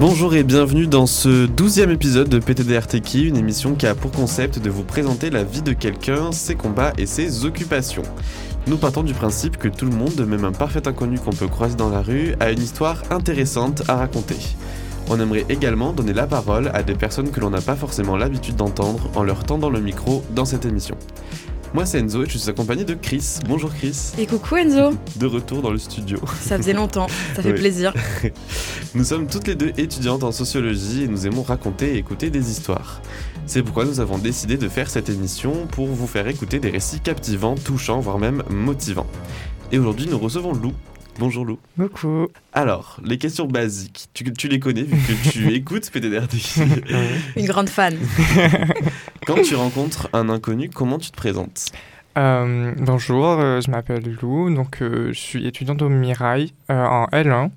Bonjour et bienvenue dans ce douzième épisode de PTDRTK, une émission qui a pour concept de vous présenter la vie de quelqu'un, ses combats et ses occupations. Nous partons du principe que tout le monde, même un parfait inconnu qu'on peut croiser dans la rue, a une histoire intéressante à raconter. On aimerait également donner la parole à des personnes que l'on n'a pas forcément l'habitude d'entendre en leur tendant le micro dans cette émission. Moi c'est Enzo et je suis accompagné de Chris. Bonjour Chris. Et coucou Enzo. De retour dans le studio. Ça faisait longtemps, ça fait plaisir. nous sommes toutes les deux étudiantes en sociologie et nous aimons raconter et écouter des histoires. C'est pourquoi nous avons décidé de faire cette émission pour vous faire écouter des récits captivants, touchants, voire même motivants. Et aujourd'hui nous recevons Lou. Bonjour Lou. Coucou. Alors, les questions basiques, tu, tu les connais vu que tu écoutes PTDRD. Une grande fan. Quand tu rencontres un inconnu, comment tu te présentes? Euh, bonjour, euh, je m'appelle Lou, donc euh, je suis étudiante au Mirail en L1.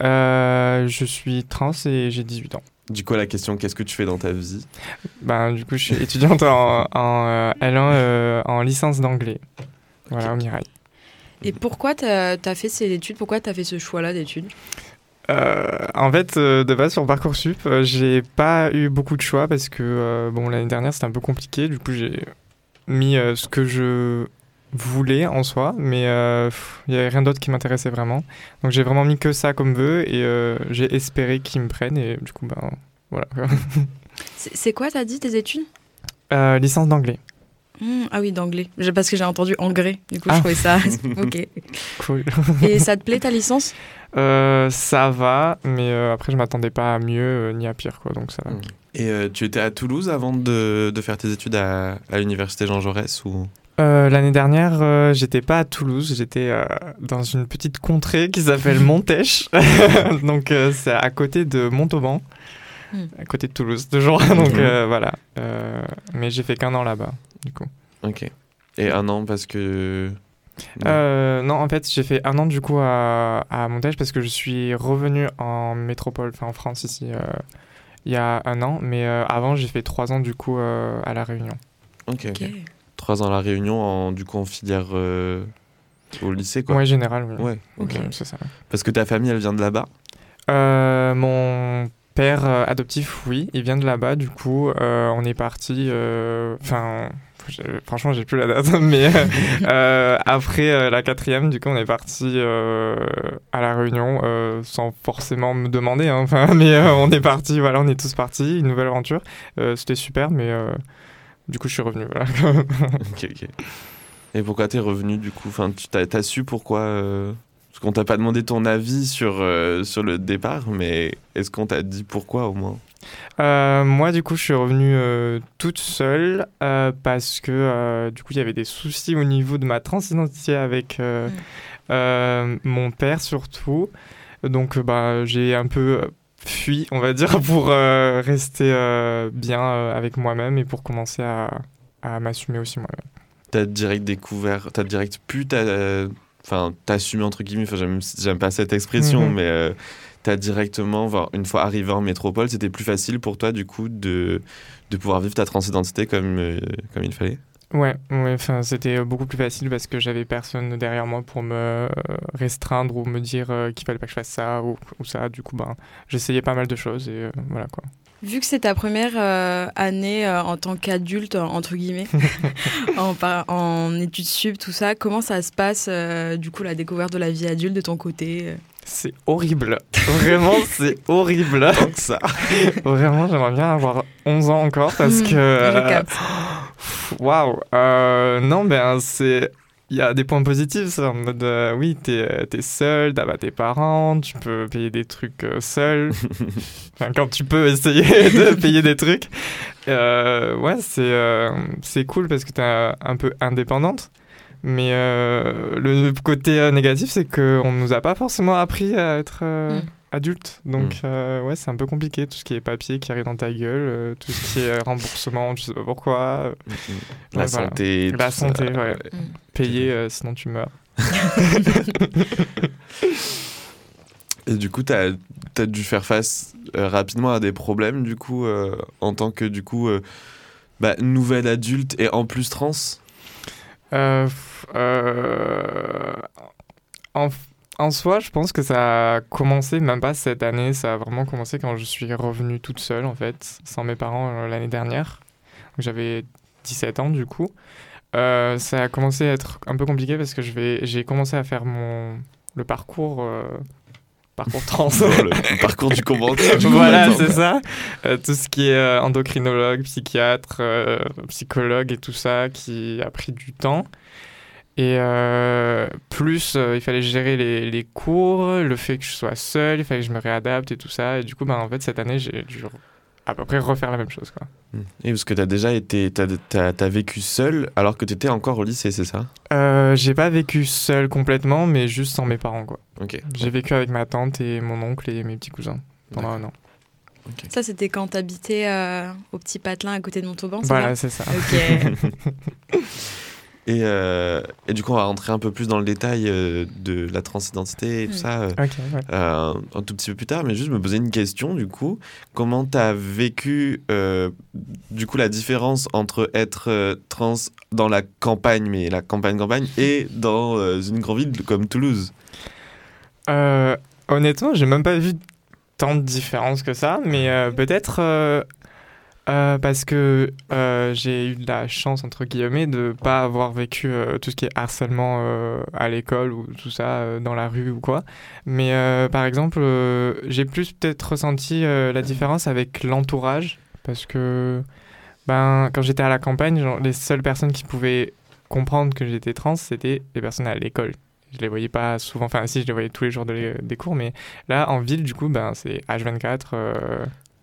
je suis trans et j'ai 18 ans. Du coup, la question, qu'est-ce que tu fais dans ta vie? Ben, Du coup, je suis étudiante en, en L1 en licence d'anglais. Voilà, au Mirail. Et pourquoi tu as, fait ces études? Pourquoi tu as fait ce choix-là d'études? Euh, en fait, euh, de base sur Parcoursup, euh, j'ai pas eu beaucoup de choix parce que bon l'année dernière c'était un peu compliqué. Du coup, j'ai mis ce que je voulais en soi, mais il y avait rien d'autre qui m'intéressait vraiment. Donc j'ai vraiment mis que ça comme vœu et j'ai espéré qu'ils me prennent et du coup ben voilà. C'est quoi t'as dit tes études? Licence d'anglais. Mmh, ah oui, d'anglais. Parce que j'ai entendu anglais. Du coup, je ah. trouvais ça. ok. Cool. Et ça te plaît ta licence? Euh, Ça va, mais euh, après, je m'attendais pas à mieux euh, ni à pire, quoi. Donc ça va. Mmh. Et tu étais à Toulouse avant de, de faire tes études à, à l'université Jean Jaurès ou? L'année dernière, j'étais pas à Toulouse, j'étais dans une petite contrée qui s'appelle Montèche. donc c'est à côté de Montauban, mmh. à côté de Toulouse, toujours. donc voilà. mais j'ai fait qu'un an là-bas du coup. Ok. Et un an parce que. Euh, non, en fait, j'ai fait un an du coup à, à Montage parce que je suis revenu en métropole, enfin en France ici, euh, il y a un an. Mais euh, avant, j'ai fait trois ans du coup à La Réunion. Ok. Trois ans à La Réunion, en, du coup en filière au lycée quoi. Ouais, général. Ouais, ok. c'est ça. Parce que ta famille, elle vient de là-bas? Mon père adoptif, oui, il vient de là-bas. Du coup, on est parti. Enfin franchement, j'ai plus la date, mais euh, après euh, la quatrième, du coup, on est parti euh, à la Réunion sans forcément me demander, hein, mais on est parti, voilà, on est tous partis, une nouvelle aventure. C'était super, mais du coup, je suis revenu, voilà. ok, ok. Et pourquoi t'es revenu, du coup? Enfin, tu as, su pourquoi Parce qu'on t'a pas demandé ton avis sur, sur le départ, mais est-ce qu'on t'a dit pourquoi au moins? Euh, moi, du coup, je suis revenue euh, toute seule euh, parce que du coup, il y avait des soucis au niveau de ma transidentité avec mm. mon père surtout. Donc, bah, j'ai un peu fui, on va dire, pour rester bien avec moi-même et pour commencer à, à m'assumer aussi moi-même. T'as direct découvert, t'as direct pu enfin, t'assumer entre guillemets, j'aime pas cette expression, mm-hmm. mais tu as directement, une fois arrivé en métropole, c'était plus facile pour toi, du coup, de, de pouvoir vivre ta transidentité comme, euh, comme il fallait? Ouais, ouais c'était beaucoup plus facile parce que j'avais personne derrière moi pour me restreindre ou me dire euh, qu'il fallait pas que je fasse ça ou, ou ça. Du coup, ben, j'essayais pas mal de choses et euh, voilà quoi. Vu que c'est ta première année en tant qu'adulte, entre guillemets, en, en études sup, tout ça, comment ça se passe, du coup, la découverte de la vie adulte de ton côté c'est horrible. Vraiment, c'est horrible. Ça. Vraiment, j'aimerais bien avoir 11 ans encore parce que. Euh, waouh. Euh, non, ben, c'est. Il y a des points positifs, en mode euh, oui, t'es es seul, t'as pas tes parents, tu peux payer des trucs seul. enfin, quand tu peux essayer de payer des trucs. ouais, c'est c'est cool parce que t'es un peu indépendante. Mais euh, le côté euh, négatif, c'est qu'on ne nous a pas forcément appris à être euh, mm. adulte. Donc, mm. ouais, c'est un peu compliqué. Tout ce qui est papier qui arrive dans ta gueule, tout ce qui est remboursement, je sais pas pourquoi. La santé. La santé, ouais. Mm. Payer, sinon tu meurs. Et du coup, tu as, as, dû faire face rapidement à des problèmes, du coup, en tant que, du coup, bah, nouvelle adulte et en plus trans? Euh, euh, en, soi, je pense que ça a commencé, même pas cette année, ça a vraiment commencé quand je suis revenue toute seule, en fait, sans mes parents euh, l'année dernière. J'avais 17 ans, du coup. Ça a commencé à être un peu compliqué parce que j'ai commencé à faire mon, le parcours. Euh, parcours trans. le parcours du combattant. voilà, c'est ça. tout ce qui est endocrinologue, psychiatre, psychologue et tout ça qui a pris du temps. Et euh, plus, euh, il fallait gérer les, les, cours, le fait que je sois seul, il fallait que je me réadapte et tout ça. Et du coup, ben, en fait, cette année, j'ai dû à peu près refaire la même chose. Quoi. Hmm. Et parce que tu as déjà été, tu as, vécu seul alors que tu étais encore au lycée, c'est ça? Euh, J'ai pas vécu seul complètement, mais juste sans mes parents. Quoi. Ok. J'ai vécu avec ma tante et mon oncle et mes petits cousins pendant un an. Ça, c'était quand tu habitais au petit patelin à côté de Montauban Voilà, c'est ça. Ok. Euh, et, du coup, on va rentrer un peu plus dans le détail euh, de la transidentité et tout ça euh, un tout petit peu plus tard. Mais juste me poser une question, du coup. Comment tu as vécu, du coup, la différence entre être trans dans la campagne, mais la campagne-campagne, et dans une grande ville comme Toulouse? Honnêtement, j'ai même pas vu tant de différence que ça, mais peut-être euh, parce que euh, j'ai eu de la chance, entre guillemets, de ne pas avoir vécu euh, tout ce qui est harcèlement à l'école ou tout ça dans la rue ou quoi. Mais par exemple, j'ai plus peut-être ressenti la différence avec l'entourage. Parce que ben, quand j'étais à la campagne, les seules personnes qui pouvaient comprendre que j'étais trans, c'était les personnes à l'école. Je les voyais pas souvent, enfin si, je les voyais tous les jours des cours, mais là, en ville, du coup, ben, c'est H24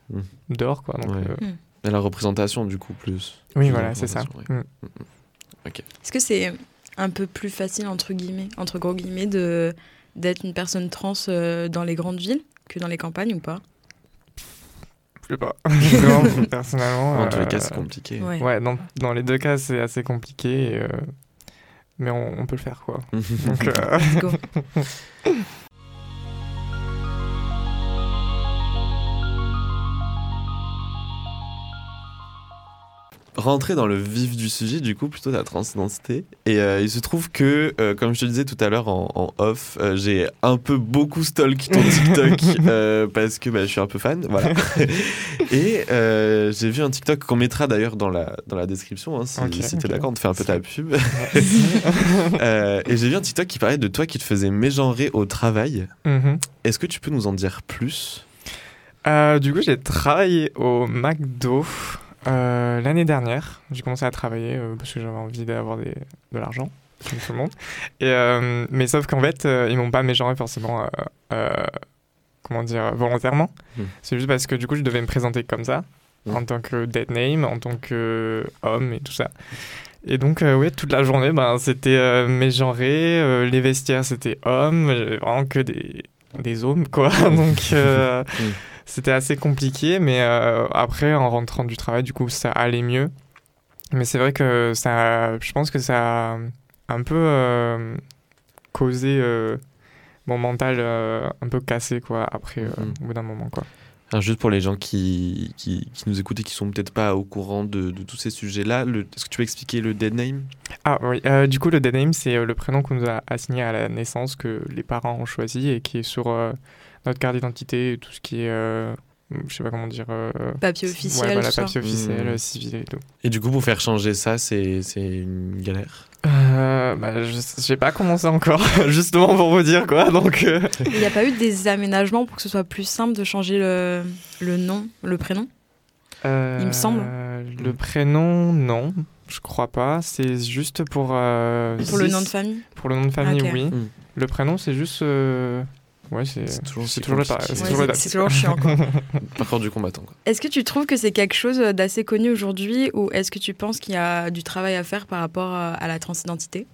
mmh. dehors, quoi. Donc, mmh la représentation, du coup, plus. Oui, voilà, c'est ça. Mm. Mm, mm, Est-ce que c'est un peu plus facile, entre guillemets, entre gros guillemets, de, d'être une personne trans euh, dans les grandes villes que dans les campagnes ou pas? Je sais pas. personnellement. En tous les cas, c'est euh, compliqué. Ouais, dans, dans, les deux cas, c'est assez compliqué. Euh, mais on, on, peut le faire, quoi. Donc, Let's rentrer dans le vif du sujet, du coup, plutôt de la transidentité. Et euh, il se trouve que, euh, comme je te disais tout à l'heure en, off, euh, j'ai un peu beaucoup stalk ton TikTok parce que bah, je suis un peu fan. Voilà. et j'ai vu un TikTok qu'on mettra d'ailleurs dans la, dans la description, hein, si, si tu es d'accord, on te fait un peu ta pub. et j'ai vu un TikTok qui parlait de toi qui te faisait mégenrer au travail. Mm-hmm. Est-ce que tu peux nous en dire plus? Du coup, j'ai travaillé au McDo. Euh, l'année dernière, j'ai commencé à travailler euh, parce que j'avais envie d'avoir de l'argent, comme tout le monde. Et, euh, mais sauf qu'en fait, ils m'ont pas mégenré forcément, comment dire, volontairement. Hmm. C'est juste parce que du coup, je devais me présenter comme ça, hmm. en tant que dead name, en tant que homme et tout ça. Et donc, oui, toute la journée, ben, c'était mégenré. les vestiaires, c'était homme. Vraiment que des, des hommes, quoi. donc. Hmm c'était assez compliqué, mais euh, après, en rentrant du travail, du coup, ça allait mieux. Mais c'est vrai que ça, je pense que ça a un peu euh, causé euh, mon mental un peu cassé, quoi, après, mhm. au bout d'un moment, quoi. Alors juste pour les gens qui, qui, qui, nous écoutent et qui sont peut-être pas au courant de, de tous ces sujets-là, est-ce que tu peux expliquer le dead name? Ah oui, du coup le dead name c'est le prénom qu'on nous a assigné à la naissance, que les parents ont choisi et qui est sur notre carte d'identité, tout ce qui est euh, je sais pas comment dire. Euh, papier officiel. Ouais, voilà, papier officiel, mmh. civil et tout. Et du coup, pour faire changer ça, c'est une galère? Euh, bah, Je sais pas commencé encore, justement pour vous dire quoi. Donc, euh. Il n'y a pas eu des aménagements pour que ce soit plus simple de changer le, le nom, le prénom? Il me semble. Le prénom, non. Je crois pas. C'est juste pour. pour le nom de famille? Pour le nom de famille, oui. Mmh. Le prénom, c'est juste. Ouais, c'est toujours, c'est toujours, c'est toujours chiant. Parcours du combattant. Est-ce que tu trouves que c'est quelque chose d'assez connu aujourd'hui ou est-ce que tu penses qu'il y a du travail à faire par rapport à la transidentité?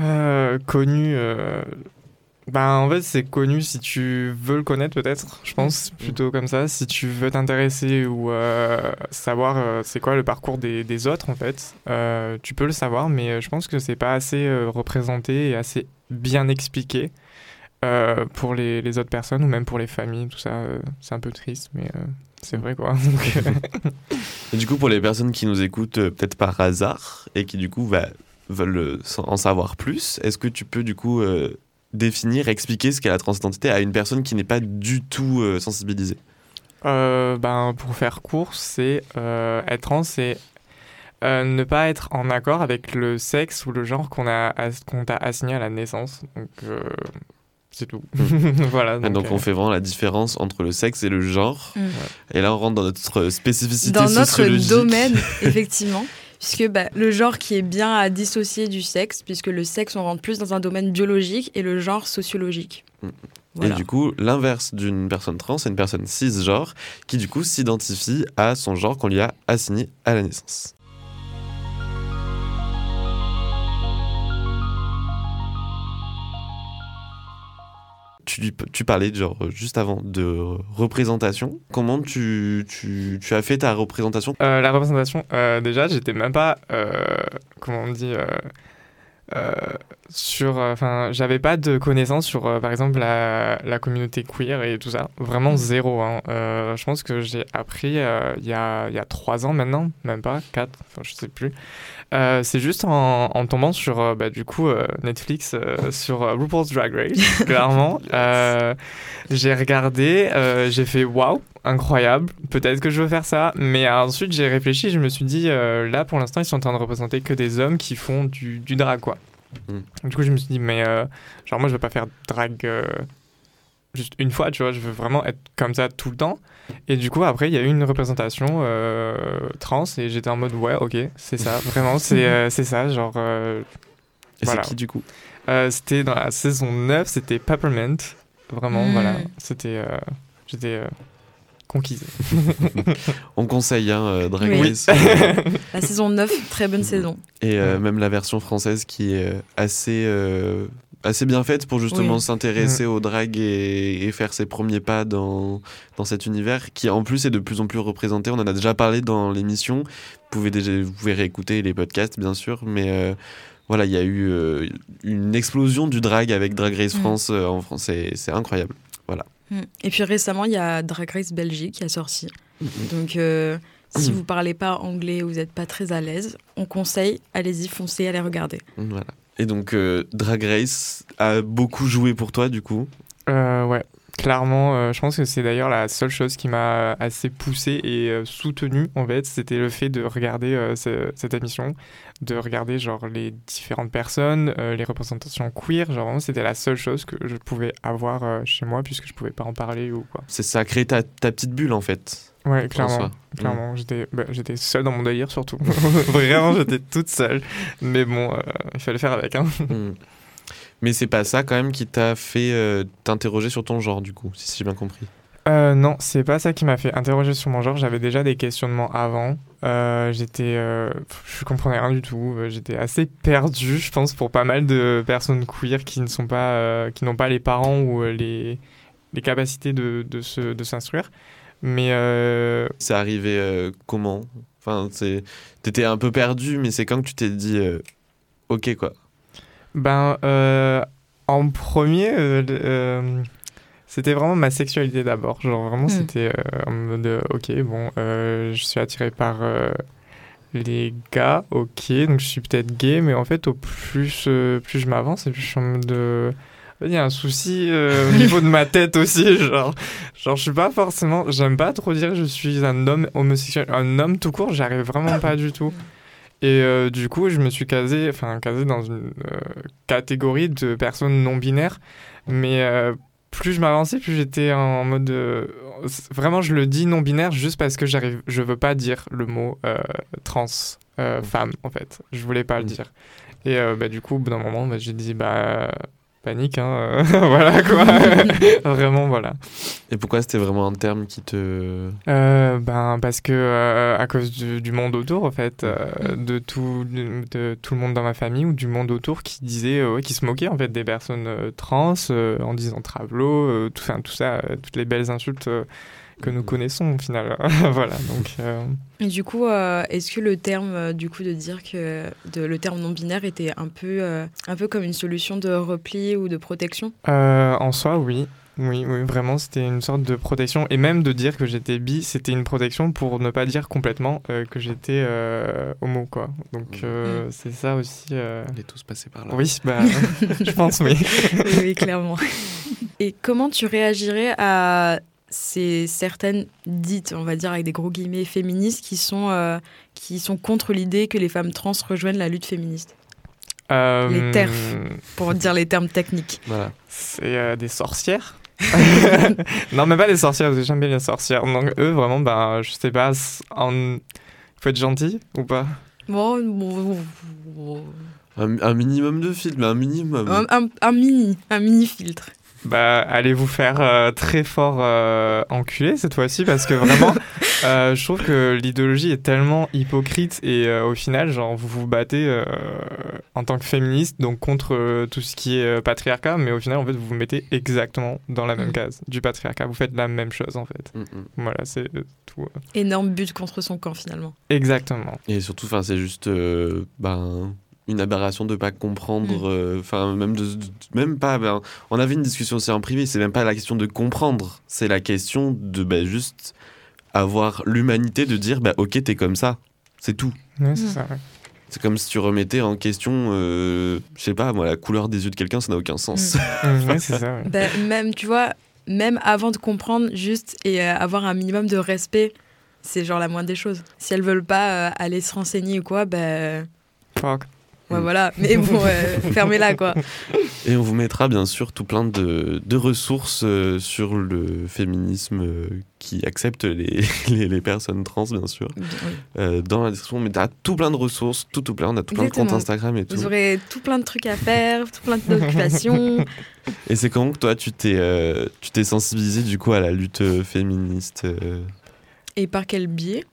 Euh, Connu. Euh... Ben, en fait, c'est connu si tu veux le connaître, peut-être, je pense, mm. plutôt comme ça. Si tu veux t'intéresser ou euh, savoir euh, c'est quoi le parcours des, des autres, en fait, tu peux le savoir, mais je pense que c'est pas assez représenté et assez bien expliqué. Euh, pour les, les, autres personnes ou même pour les familles, tout ça, euh, c'est un peu triste, mais euh, c'est vrai quoi. et du coup, pour les personnes qui nous écoutent peut-être par hasard et qui du coup veulent en savoir plus, est-ce que tu peux du coup définir, expliquer ce qu'est la transidentité à une personne qui n'est pas du tout sensibilisée? Ben, Pour faire court, c'est être trans, c'est ne pas être en accord avec le sexe ou le genre qu'on a qu'on t'a assigné à la naissance. Donc c'est tout. Mm. voilà. Donc, donc on fait vraiment la différence entre le sexe et le genre. Mm. Et là, on rentre dans notre spécificité Dans notre domaine, effectivement. puisque bah, le genre qui est bien à dissocier du sexe, puisque le sexe, on rentre plus dans un domaine biologique et le genre sociologique. Mm. Et du coup, l'inverse d'une personne trans, c'est une personne cisgenre qui du coup s'identifie à son genre qu'on lui a assigné à la naissance. Tu, parlais genre juste avant de représentation. Comment tu, tu, as fait ta représentation? Euh, La représentation, euh, déjà, j'étais même pas, euh, comment on dit, sur, enfin, j'avais pas de connaissances sur, par exemple, la, la, communauté queer et tout ça. Vraiment zéro. Hein. je pense que j'ai appris il y, a, y a trois ans maintenant, même pas quatre, enfin, je sais plus. Euh, c'est juste en, tombant sur euh, bah, du coup euh, Netflix sur RuPaul's Drag Race, clairement. j'ai regardé, j'ai fait waouh, incroyable, peut-être que je veux faire ça. Mais ensuite j'ai réfléchi, je me suis dit là pour l'instant ils sont en train de représenter que des hommes qui font du, du drag quoi. Mm. Du coup je me suis dit mais genre moi je veux pas faire drag juste une fois, tu vois, je veux vraiment être comme ça tout le temps. Et du coup, après, il y a eu une représentation euh, trans et j'étais en mode, ouais, ok, c'est ça, vraiment, c'est euh, c'est ça, genre. Euh, et c'est qui du coup? C'était dans la saison 9, c'était Peppermint, vraiment, hmm. voilà, c'était. j'étais conquise. On conseille hein, Drag Race. la saison 9, très bonne saison. Et même la version française qui est assez assez bien faite pour justement s'intéresser mm. au drag et, faire ses premiers pas dans, dans cet univers qui en plus est de plus en plus représenté. On en a déjà parlé dans l'émission. Vous pouvez, déjà, vous pouvez réécouter les podcasts bien sûr, mais euh, voilà, il y a eu euh, une explosion du drag avec Drag Race mm. France euh, en France. C'est incroyable. Mm. Et puis récemment, il y a Drag Race Belgique qui a sorti. Donc si vous parlez pas anglais ou vous n'êtes pas très à l'aise, on conseille, allez-y, foncez, allez regarder. Voilà. Et donc, euh, Drag Race a beaucoup joué pour toi, du coup? Euh, Ouais, clairement. Euh, je pense que c'est d'ailleurs la seule chose qui m'a assez poussé et soutenu, en fait. C'était le fait de regarder cette émission, de regarder genre les différentes personnes, les représentations queer. Genre, vraiment, c'était la seule chose que je pouvais avoir chez moi, puisque je pouvais pas en parler ou quoi. C'est ça, créer ta, ta petite bulle, en fait. Ouais, clairement. clairement. J'étais, bah, j'étais seule dans mon délire surtout. Vraiment, j'étais toute seule. Mais bon, euh, il fallait faire avec. Hein. Hmm. Mais c'est pas ça quand même qui t'a fait euh, t'interroger sur ton genre, du coup, si j'ai bien compris. Euh, non, c'est pas ça qui m'a fait interroger sur mon genre. J'avais déjà des questionnements avant. j'étais, je comprenais rien du tout. J'étais assez perdu, je pense, pour pas mal de personnes queer qui ne sont pas, qui n'ont pas les parents ou les, les capacités de, de, se, de s'instruire. Mais euh... c'est arrivé euh, comment? Enfin, c'est t'étais un peu perdu, mais c'est quand que tu t'es dit euh, ok quoi. Ben euh, en premier, c'était vraiment ma sexualité d'abord. Genre vraiment, hmm. c'était en mode ok bon, je suis attiré par les gars, ok, donc je suis peut-être gay, mais en fait au plus plus je m'avance et plus je suis en mode il y a un souci euh, au niveau de ma tête aussi, genre, genre je suis pas forcément, j'aime pas trop dire je suis un homme homosexuel, un homme tout court, j'arrive vraiment pas du tout. Et euh, du coup, je me suis casé, enfin casé dans une euh, catégorie de personnes non binaires, mais plus je m'avançais, plus j'étais en mode vraiment je le dis non binaire juste parce que j'arrive, je veux pas dire le mot trans femme en fait, je voulais pas le dire. Et bah, du coup, au bout d'un moment, bah, j'ai dit bah panique, hein, voilà quoi. vraiment, voilà. Et pourquoi c'était vraiment un terme qui te. Euh, ben, parce que euh, à cause du, monde autour, en fait, euh, de, tout, de, tout le monde dans ma famille ou du monde autour qui disait, qui se moquait en fait des personnes trans en disant travelo, tout, tout ça, toutes les belles insultes que nous connaissons au final. voilà, donc. Euh. Et du coup, euh, est-ce que le terme, euh, du coup, de dire que de, le terme non binaire était un peu, un peu comme une solution de repli ou de protection? En soi, oui. Oui, oui, vraiment, c'était une sorte de protection. Et même de dire que j'étais bi, c'était une protection pour ne pas dire complètement euh, que j'étais euh, homo, quoi. Donc, euh, mm. c'est ça aussi. On est tous passés par là. Oui, bah, je pense, oui. oui. clairement. Et comment tu réagirais à ces certaines dites, on va dire avec des gros guillemets, féministes qui sont, qui sont contre l'idée que les femmes trans rejoignent la lutte féministe les termes, pour dire les termes techniques. Voilà. C'est des sorcières non, mais pas les sorcières, j'aime bien les sorcières. Donc, eux, vraiment, ben, je sais pas, en... faut être gentil ou pas? Bon, un, minimum de filtre, mais un minimum. Un, un, mini, un mini filtre. Bah, allez vous faire euh, très fort euh, enculer cette fois-ci parce que vraiment, euh, je trouve que l'idéologie est tellement hypocrite et au final, genre, vous vous battez en tant que féministe, donc contre tout ce qui est patriarcat, mais au final, en fait, vous vous mettez exactement dans la même mm. case du patriarcat. Vous faites la même chose, en fait. Mm, mm. Voilà, c'est tout. Énorme but contre son camp, finalement. Exactement. Et surtout, c'est juste, ben une aberration de pas comprendre mm. euh, enfin même de, même pas ben, on avait une discussion aussi en privé c'est même pas la question de comprendre c'est la question de ben, juste avoir l'humanité de dire bah ok t'es comme ça c'est tout mm. c'est comme si tu remettais en question euh, je sais pas moi la couleur des yeux de quelqu'un ça n'a aucun sens mm. ça, bah, même tu vois même avant de comprendre juste et euh, avoir un minimum de respect c'est genre la moindre des choses si elles veulent pas aller se renseigner ou quoi ben Fuck. Ouais, voilà. Mais bon, fermez-la, quoi. Et on vous mettra bien sûr tout plein de, de ressources euh, sur le féminisme euh, qui accepte les, les, personnes trans, bien sûr, euh, dans la description. Mais t'as tout plein de ressources, tout, tout plein. On a tout plein de comptes Instagram et tout. Vous aurez tout plein de trucs à faire, tout plein d'occupations. et c'est quand que toi, tu t'es tu t'es sensibilisé du coup à la lutte féministe Et par quel biais?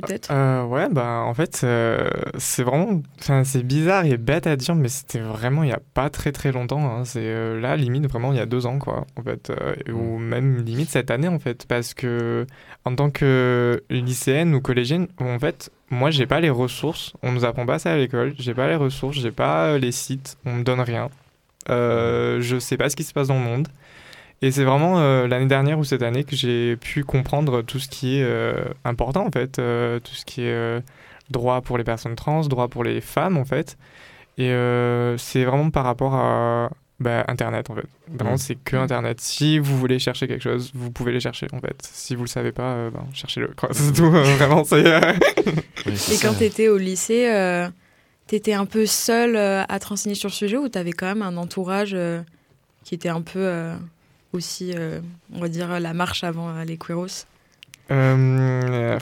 Peut-être euh, Ouais, bah en fait, euh, c'est vraiment. C'est bizarre et bête à dire, mais c'était vraiment il n'y a pas très très longtemps. Hein. C'est euh, là, limite, vraiment il y a deux ans, quoi, en fait. ou même limite cette année, en fait. Parce que en tant que lycéenne ou collégienne, en fait, moi, j'ai pas les ressources. On nous apprend pas ça à l'école. J'ai pas les ressources, j'ai pas les sites, on me donne rien. je sais pas ce qui se passe dans le monde. Et c'est vraiment euh, l'année dernière ou cette année que j'ai pu comprendre tout ce qui est euh, important en fait, euh, tout ce qui est droit pour les personnes trans, droit pour les femmes en fait. Et c'est vraiment par rapport à bah, Internet en fait. Vraiment, mm. c'est que. Internet. Si vous voulez chercher quelque chose, vous pouvez les chercher en fait. Si vous le savez pas, ben, cherchez-le. C'est tout, vraiment. Et quand tu étais au lycée, tu étais un peu seule à te renseigner sur le sujet ou tu avais quand même un entourage qui était un peu aussi, euh, on va dire, la marche avant les Queeros euh,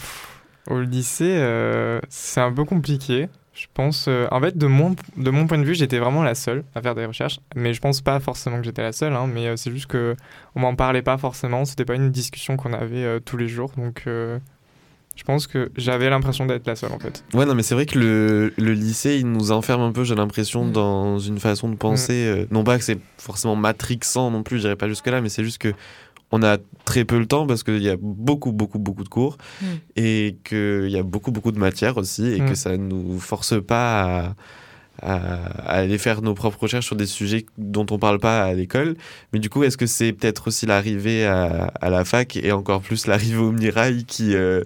Au lycée, euh, c'est un peu compliqué. Je pense, en fait, de mon, de mon point de vue, j'étais vraiment la seule à faire des recherches. Mais je pense pas forcément que j'étais la seule, hein, mais c'est juste que on m'en parlait pas forcément. C'était pas une discussion qu'on avait tous les jours. Donc, je pense que j'avais l'impression d'être la seule en fait. Ouais, non, mais c'est vrai que le, le, lycée, il nous enferme un peu, j'ai l'impression, mm. dans une façon de penser. Mm. Euh, non pas que c'est forcément matrixant non plus, j'irai pas jusque-là, mais c'est juste que on a très peu le temps parce qu'il y a beaucoup, beaucoup, beaucoup de cours mm. et qu'il y a beaucoup, beaucoup de matières aussi et que ça nous force pas à à, aller faire nos propres recherches sur des sujets dont on parle pas à l'école. Mais du coup, est-ce que c'est peut-être aussi l'arrivée à, à, la fac et encore plus l'arrivée au Mirail qui, euh,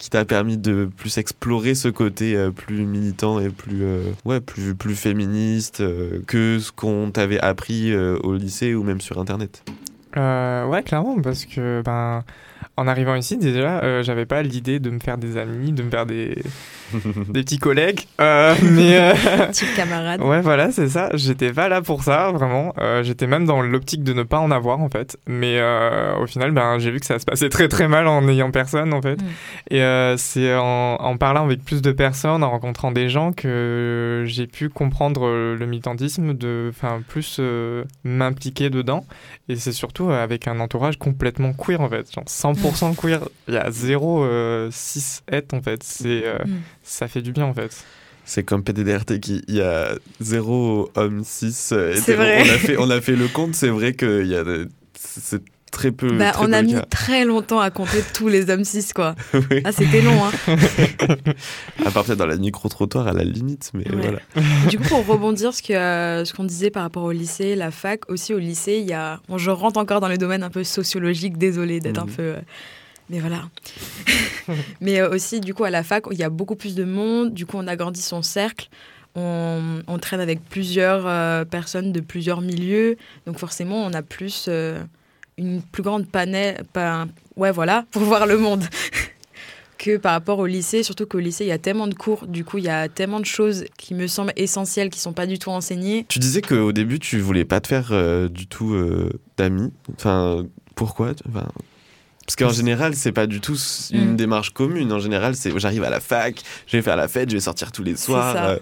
qui t'a permis de plus explorer ce côté euh, plus militant et plus euh, ouais plus plus féministe euh, que ce qu'on t'avait appris au lycée ou même sur internet? ouais clairement parce que ben en arrivant ici, déjà, euh, j'avais pas l'idée de me faire des amis, de me faire des, des petits collègues. Euh, mais, euh... Petits camarades. Ouais, voilà, c'est ça. J'étais pas là pour ça, vraiment. Euh, j'étais même dans l'optique de ne pas en avoir, en fait. Mais au final, ben, j'ai vu que ça se passait très très mal en n'ayant personne, en fait. Mm. Et c'est en, en, parlant avec plus de personnes, en rencontrant des gens, que j'ai pu comprendre le militantisme, de plus m'impliquer dedans. Et c'est surtout avec un entourage complètement queer, en fait. Genre 100% queer. Il y a 0 6 et en fait. C'est, euh, mm. Ça fait du bien en fait. C'est comme PDDRT qui il y a 0 homme 6 On a fait on a fait le compte, c'est vrai que il y a c'est très peu. Bah, très on peu a mis cas. très longtemps à compter tous les hommes cis, quoi. Oui. Ah, c'était long, hein. À part peut-être dans la micro-trottoir à la limite, mais Ouais. voilà. Du coup, pour rebondir ce que euh, ce qu'on disait par rapport au lycée, la fac, aussi au lycée, il y a. Bon, je rentre encore dans les domaines un peu sociologiques, désolé d'être un Mhm. peu. euh, Mais voilà. Mais euh, aussi, du coup, à la fac, il y a beaucoup plus de monde. Du coup, on agrandit son cercle. On, on traîne avec plusieurs personnes de plusieurs milieux. Donc, forcément, on a plus. Une plus grande panel. Ouais, voilà, pour voir le monde. que par rapport au lycée, surtout qu'au lycée, il y a tellement de cours, du coup, il y a tellement de choses qui me semblent essentielles, qui sont pas du tout enseignées. Tu disais qu'au début, tu voulais pas te faire euh, du tout euh, d'amis. Enfin, pourquoi enfin, Parce qu'en général, c'est pas du tout s- une Mm. démarche commune. En général, c'est j'arrive à la fac, je vais faire la fête, je vais sortir tous les soirs. euh,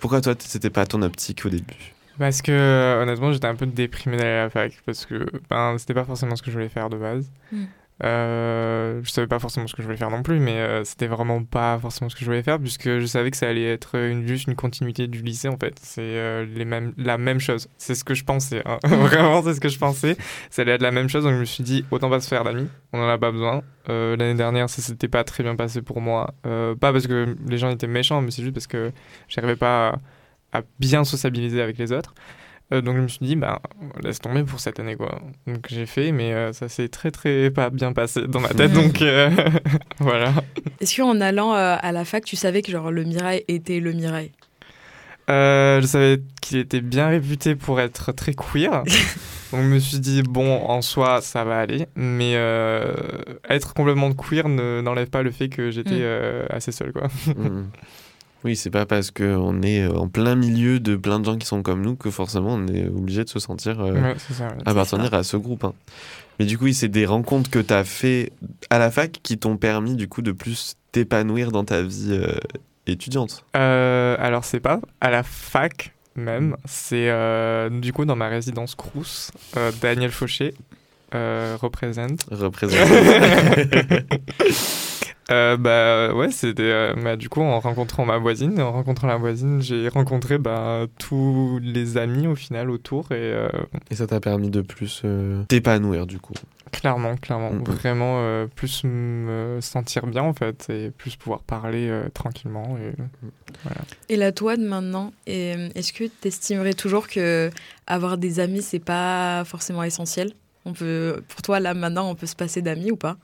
pourquoi toi, c'était pas ton optique au début? Parce que honnêtement, j'étais un peu déprimé d'aller à la fac parce que ben, c'était pas forcément ce que je voulais faire de base. Mm. Euh, je savais pas forcément ce que je voulais faire non plus, mais euh, c'était vraiment pas forcément ce que je voulais faire puisque je savais que ça allait être une, juste une continuité du lycée en fait. C'est euh, les mêmes, la même chose. C'est ce que je pensais. hein. vraiment, c'est ce que je pensais. Ça allait être la même chose donc je me suis dit autant pas se faire d'amis. On en a pas besoin. Euh, L'année dernière, ça s'était pas très bien passé pour moi. Euh, pas parce que les gens étaient méchants, mais c'est juste parce que j'arrivais pas à, à bien sociabiliser avec les autres. Euh, donc je me suis dit, bah, laisse tomber pour cette année, quoi. Donc j'ai fait, mais euh, ça s'est très très pas bien passé dans ma tête, donc euh, voilà. Est-ce qu'en allant euh, à la fac, tu savais que genre le Mirail était le Mirail Euh, je savais qu'il était bien réputé pour être très queer. donc je me suis dit, bon, en soi, ça va aller. Mais euh, être complètement queer ne- n'enlève pas le fait que j'étais Mm. euh, assez seul, quoi. Oui, c'est pas parce qu'on est euh, en plein milieu de plein de gens qui sont comme nous que forcément on est obligé de se sentir euh, Ouais, ça. appartenir à ce groupe. hein. Mais du coup, oui, c'est des rencontres que tu as fait à la fac qui t'ont permis du coup de plus t'épanouir dans ta vie euh, étudiante. Euh, alors c'est pas à la fac même, c'est du coup dans ma résidence Crous, Daniel Fauché représente. Représente. Euh, bah ouais, c'était euh, bah, du coup en rencontrant ma voisine, en rencontrant la voisine, j'ai rencontré bah, tous les amis au final autour et euh, Et ça t'a permis de plus euh, t'épanouir du coup. clairement, clairement, Mhm. vraiment euh, plus me sentir bien en fait et plus pouvoir parler euh, tranquillement. Et... Et la toi de maintenant, est-ce que tu estimerais toujours que avoir des amis, c'est pas forcément essentiel? On peut, Pour toi, là, maintenant, on peut se passer d'amis ou pas?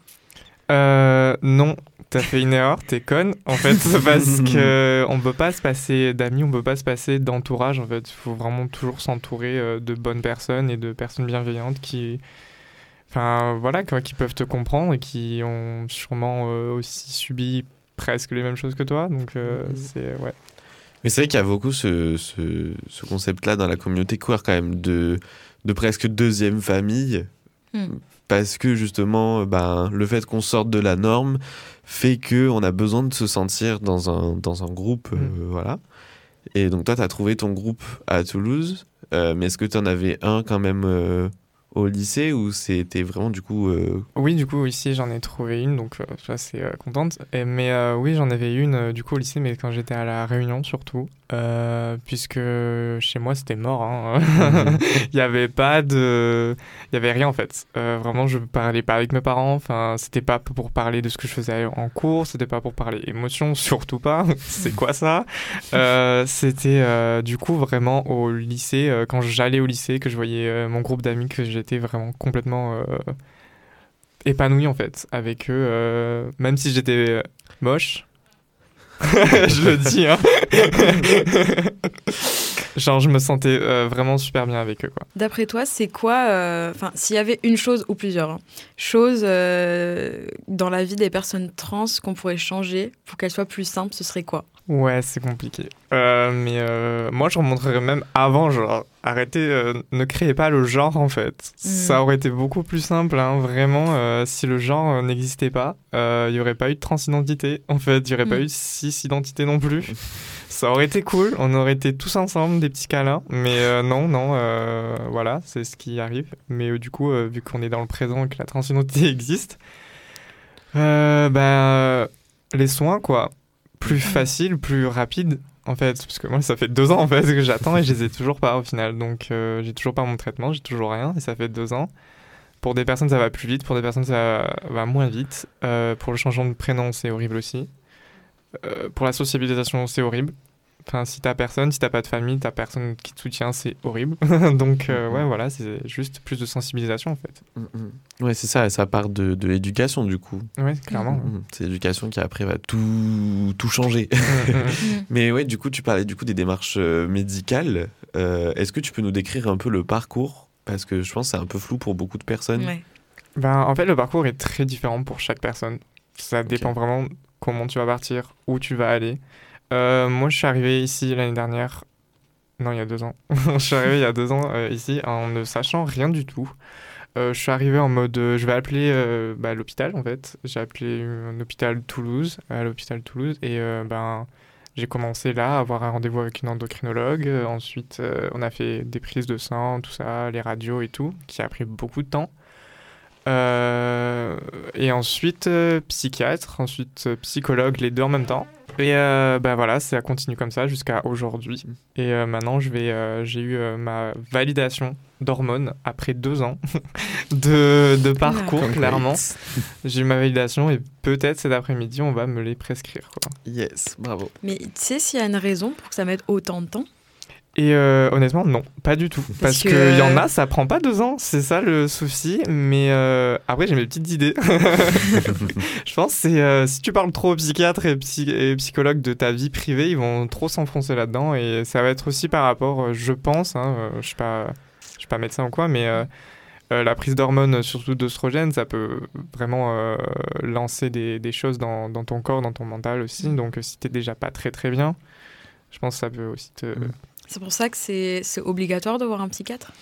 Euh, non, t'as fait une erreur, t'es conne. En fait, c'est parce que on peut pas se passer d'amis, on peut pas se passer d'entourage. En fait, il faut vraiment toujours s'entourer euh, de bonnes personnes et de personnes bienveillantes qui, enfin voilà, quoi, qui peuvent te comprendre et qui ont sûrement euh, aussi subi presque les mêmes choses que toi. Donc euh, Mhm. c'est ouais. Mais c'est vrai qu'il y a beaucoup ce, ce, ce concept-là dans la communauté queer quand même de, de presque deuxième famille. Hmm. Parce que justement, ben, le fait qu'on sorte de la norme fait que on a besoin de se sentir dans un, dans un groupe. euh, Mm. voilà. Et donc toi, tu as trouvé ton groupe à Toulouse. Euh, mais est-ce que tu en avais un quand même euh, au lycée ou c'était vraiment du coup... euh, Oui, du coup, ici, j'en ai trouvé une, donc euh, je suis assez euh, contente. Et, mais euh, oui, j'en avais une, euh, du coup, au lycée, mais quand j'étais à La Réunion, surtout. Euh, puisque chez moi, c'était mort. hein. Il n'y avait pas de... Il y avait rien, en fait. Euh, vraiment, je parlais pas avec mes parents. Enfin, c'était pas pour parler de ce que je faisais en cours. C'était pas pour parler émotion, surtout pas. C'est quoi ça? Euh, C'était, du coup, vraiment au lycée, quand j'allais au lycée, que je voyais mon groupe d'amis, que j'étais vraiment complètement... épanoui en fait avec eux, même si j'étais moche. je le dis, hein. Genre, je me sentais euh, vraiment super bien avec eux, quoi. D'après toi, c'est quoi, euh, enfin, s'il y avait une chose ou plusieurs hein, choses euh, dans la vie des personnes trans qu'on pourrait changer pour qu'elles soient plus simples, ce serait quoi? Ouais, c'est compliqué. Euh, mais euh, moi, je remonterais même avant, genre, arrêtez, euh, ne créez pas le genre, en fait. Ça aurait été beaucoup plus simple, hein, vraiment, si le genre n'existait pas. Il n'y aurait pas eu de transidentité, en fait. Il n'y aurait pas Mm. eu de cis-identité non plus. Ça aurait été cool, on aurait été tous ensemble, des petits câlins. Mais non, non, voilà, c'est ce qui arrive. Mais du coup, vu qu'on est dans le présent et que la transidentité existe, ben, les soins, quoi plus facile, plus rapide en fait, parce que moi ça fait deux ans en fait que j'attends et je les ai toujours pas au final, donc euh, j'ai toujours pas mon traitement, j'ai toujours rien et ça fait deux ans. pour des personnes, ça va plus vite, pour des personnes, ça va moins vite. pour le changement de prénom, c'est horrible aussi. pour la sociabilisation, c'est horrible. Enfin, si t'as personne, si t'as pas de famille, t'as personne qui te soutient, c'est horrible. Donc, euh, ouais, voilà, c'est juste plus de sensibilisation en fait. Ouais, c'est ça, ça part de, de l'éducation du coup. Ouais, clairement. C'est l'éducation qui après va tout, tout changer. Mais ouais, du coup, tu parlais du coup des démarches euh, médicales. Euh, est-ce que tu peux nous décrire un peu le parcours? Parce que je pense que c'est un peu flou pour beaucoup de personnes. Ouais. Ben, en fait, le parcours est très différent pour chaque personne. Ça dépend vraiment comment tu vas partir, où tu vas aller. Euh, moi, je suis arrivé ici l'année dernière. Non, il y a deux ans. je suis arrivé il y a deux ans euh, ici en ne sachant rien du tout. Euh, je suis arrivé en mode je vais appeler bah, l'hôpital en fait. J'ai appelé un hôpital Toulouse, à l'hôpital Toulouse, et ben j'ai commencé là à avoir un rendez-vous avec une endocrinologue. ensuite, on a fait des prises de sang, tout ça, les radios et tout, qui a pris beaucoup de temps. et ensuite, psychiatre, ensuite psychologue, les deux en même temps. Et euh, bah voilà, ça continue comme ça jusqu'à aujourd'hui. Et euh, maintenant, je vais, euh, j'ai eu ma validation d'hormones après deux ans de, de parcours, clairement. J'ai eu ma validation et peut-être cet après-midi, on va me les prescrire. Quoi. Yes, bravo. Mais tu sais s'il y a une raison pour que ça mette autant de temps? Et euh, honnêtement, non, pas du tout. Parce, qu'il y en a, ça prend pas deux ans, c'est ça le souci. Mais euh, après, j'ai mes petites idées. je pense c'est euh, si tu parles trop aux psychiatres et, psychologues de ta vie privée, ils vont trop s'enfoncer là-dedans. Et ça va être aussi par rapport, je pense, hein, je suis pas, je suis pas médecin ou quoi, mais la prise d'hormones, surtout d'oestrogène, ça peut vraiment lancer des, des choses dans, dans, ton corps, dans ton mental aussi. Mm. Donc, si t'es déjà pas très très bien, je pense que ça peut aussi te. Mm. C'est pour ça que c'est obligatoire de voir un psychiatre?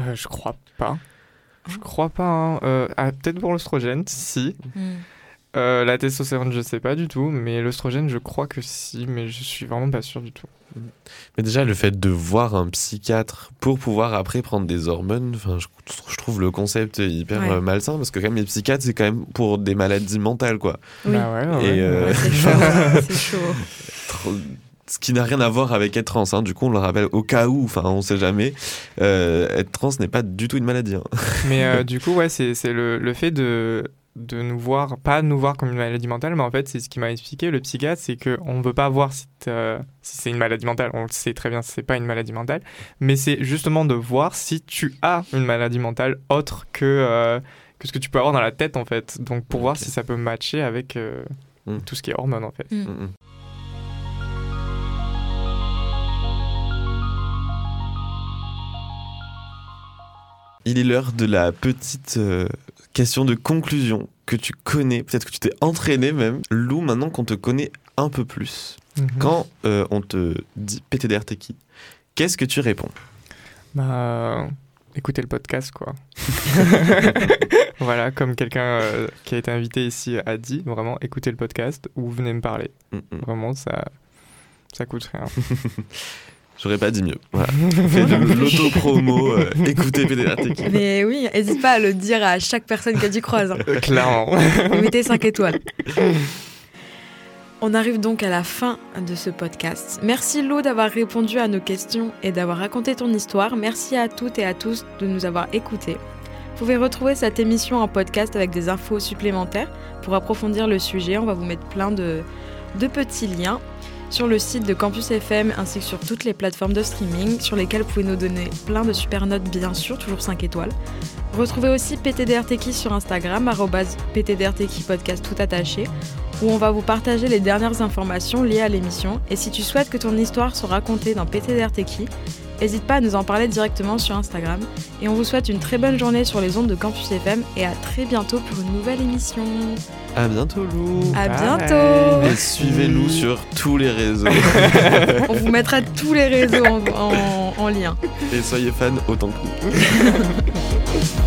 Euh, Je crois pas. Je ah. crois pas. Hein. Euh, ah, peut-être pour l'oestrogène, si. Hmm. Euh, la testostérone, je sais pas du tout, mais l'oestrogène, je crois que si, mais je suis vraiment pas sûr du tout. Hmm. Mais déjà, le fait de voir un psychiatre pour pouvoir après prendre des hormones, je, je trouve le concept hyper malsain parce que quand même les psychiatres, c'est quand même pour des maladies mentales, quoi. Oui. Bah ouais, ouais. c'est chaud. c'est chaud. Trop ce qui n'a rien à voir avec être trans. Hein. Du coup, on le rappelle au cas où, enfin, on sait jamais. Euh, être trans n'est pas du tout une maladie. Hein. Mais euh, du coup, ouais, c'est le, le, fait de, de nous voir, pas nous voir comme une maladie mentale, mais en fait, c'est ce qui m'a expliqué le psychiatre, c'est qu'on ne veut pas voir si, si c'est une maladie mentale. On le sait très bien, c'est pas une maladie mentale, mais c'est justement de voir si tu as une maladie mentale autre que, euh, que ce que tu peux avoir dans la tête, en fait. Donc, pour voir si ça peut matcher avec mm. tout ce qui est hormones, en fait. Mm. Mm, Il est l'heure de la petite euh, question de conclusion que tu connais, peut-être que tu t'es entraîné même. Lou, maintenant qu'on te connaît un peu plus, mhm. quand euh, on te dit PTDR t'es qui? Qu'est-ce que tu réponds? Bah, écoutez le podcast quoi. voilà, comme quelqu'un euh, qui a été invité ici a dit, vraiment écoutez le podcast ou venez me parler. Mm, mm. Vraiment, ça, ça coûte rien. J'aurais pas dit mieux. Voilà. Fais de l'auto-promo, euh, écoutez PDRTK. Mais oui, n'hésite pas à le dire à chaque personne que tu croises. Hein. Euh, clairement. mettez 5 étoiles. On arrive donc à la fin de ce podcast. Merci Lou d'avoir répondu à nos questions et d'avoir raconté ton histoire. Merci à toutes et à tous de nous avoir écoutés. Vous pouvez retrouver cette émission en podcast avec des infos supplémentaires pour approfondir le sujet. On va vous mettre plein de, de petits liens sur le site de Campus FM ainsi que sur toutes les plateformes de streaming sur lesquelles vous pouvez nous donner plein de super notes bien sûr, toujours 5 étoiles. Retrouvez aussi PTDRTK sur Instagram, PTDRTK podcast tout attaché, où on va vous partager les dernières informations liées à l'émission. Et si tu souhaites que ton histoire soit racontée dans PTDRTK, n'hésite pas à nous en parler directement sur Instagram. Et on vous souhaite une très bonne journée sur les ondes de Campus FM et à très bientôt pour une nouvelle émission. À bientôt Lou. À bientôt. Et suivez Lou sur tous les réseaux. On vous mettra tous les réseaux en, en lien. Et soyez fans autant que nous.